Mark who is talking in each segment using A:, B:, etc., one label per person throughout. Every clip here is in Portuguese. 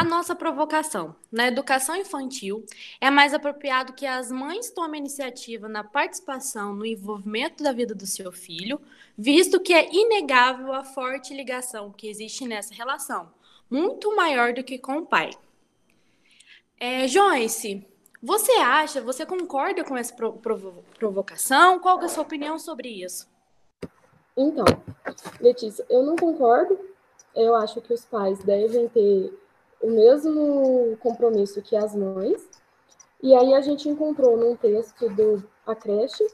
A: A nossa provocação. Na educação infantil, é mais apropriado que as mães tomem iniciativa na participação no envolvimento da vida do seu filho, visto que é inegável a forte ligação que existe nessa relação, muito maior do que com o pai. É, Joyce, você acha, você concorda com essa provo provocação? Qual é a sua opinião sobre isso?
B: Então, Letícia, eu não concordo. Eu acho que os pais devem ter o mesmo compromisso que as mães. E aí a gente encontrou num texto do A Creche,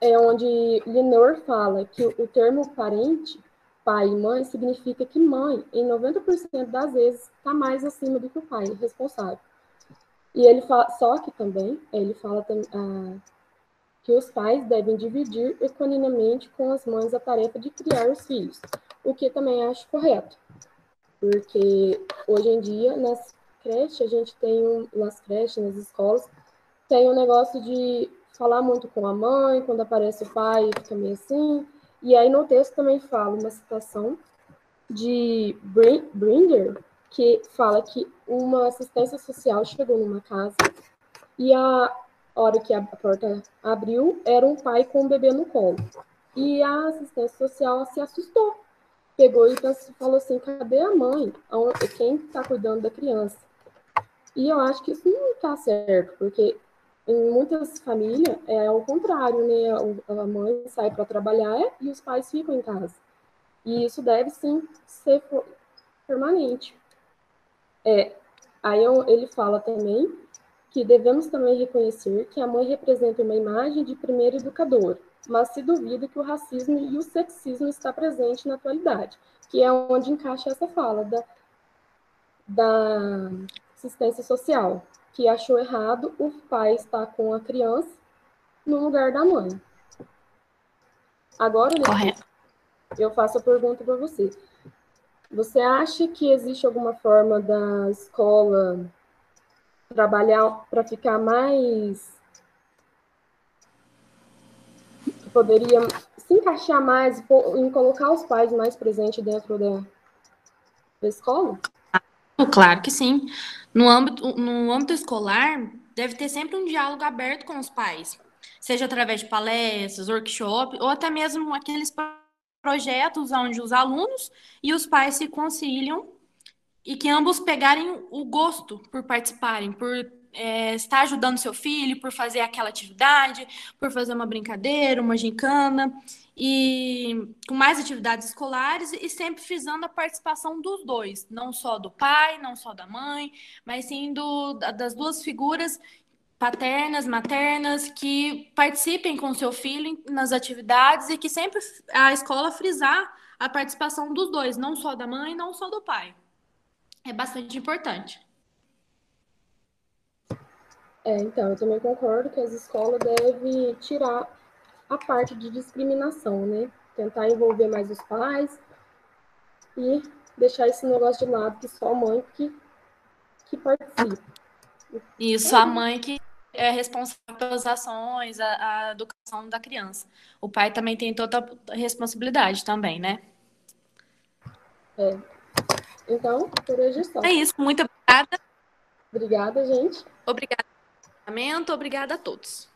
B: é onde Lenor fala que o termo parente, pai e mãe, significa que mãe, em 90% das vezes, está mais acima do que o pai responsável. E ele fala, só que também, ele fala ah, que os pais devem dividir equanimemente com as mães a tarefa de criar os filhos, o que também acho correto. Porque hoje em dia, nas creches, a gente tem, um, nas creches, nas escolas, tem um negócio de falar muito com a mãe, quando aparece o pai, fica meio assim. E aí no texto também fala uma citação de Brinder, que fala que uma assistência social chegou numa casa e a hora que a porta abriu, era um pai com um bebê no colo. E a assistência social se assustou, pegou e falou assim: cadê a mãe? Quem está cuidando da criança? E eu acho que isso não está certo, porque em muitas famílias é o contrário, né? A mãe sai para trabalhar e os pais ficam em casa. E isso deve sim ser permanente. É, aí ele fala também que devemos também reconhecer que a mãe representa uma imagem de primeiro educador, mas se duvida que o racismo e o sexismo está presente na atualidade, que é onde encaixa essa fala da, da assistência social, que achou errado o pai estar com a criança no lugar da mãe. Agora, Correto. eu faço a pergunta para você. Você acha que existe alguma forma da escola trabalhar para ficar mais poderia se encaixar mais em colocar os pais mais presentes dentro da, da escola?
A: Claro que sim. No âmbito, no âmbito escolar, deve ter sempre um diálogo aberto com os pais, seja através de palestras, workshops, ou até mesmo aqueles projetos onde os alunos e os pais se conciliam e que ambos pegarem o gosto por participarem, por é, estar ajudando seu filho, por fazer aquela atividade, por fazer uma brincadeira, uma gincana, e com mais atividades escolares e sempre frisando a participação dos dois, não só do pai, não só da mãe, mas sim do, das duas figuras paternas, maternas, que participem com seu filho nas atividades e que sempre a escola frisar a participação dos dois, não só da mãe, não só do pai. É bastante importante.
B: É, então, eu também concordo que as escolas devem tirar a parte de discriminação, né? Tentar envolver mais os pais e deixar esse negócio de lado que só a mãe que, que participa.
A: Isso, a mãe que é responsável pelas ações, a, a educação da criança. O pai também tem toda a responsabilidade também, né?
B: É. Então, por hoje é só.
A: É isso, muito obrigada.
B: Obrigada, gente.
A: Obrigada. Obrigada a todos.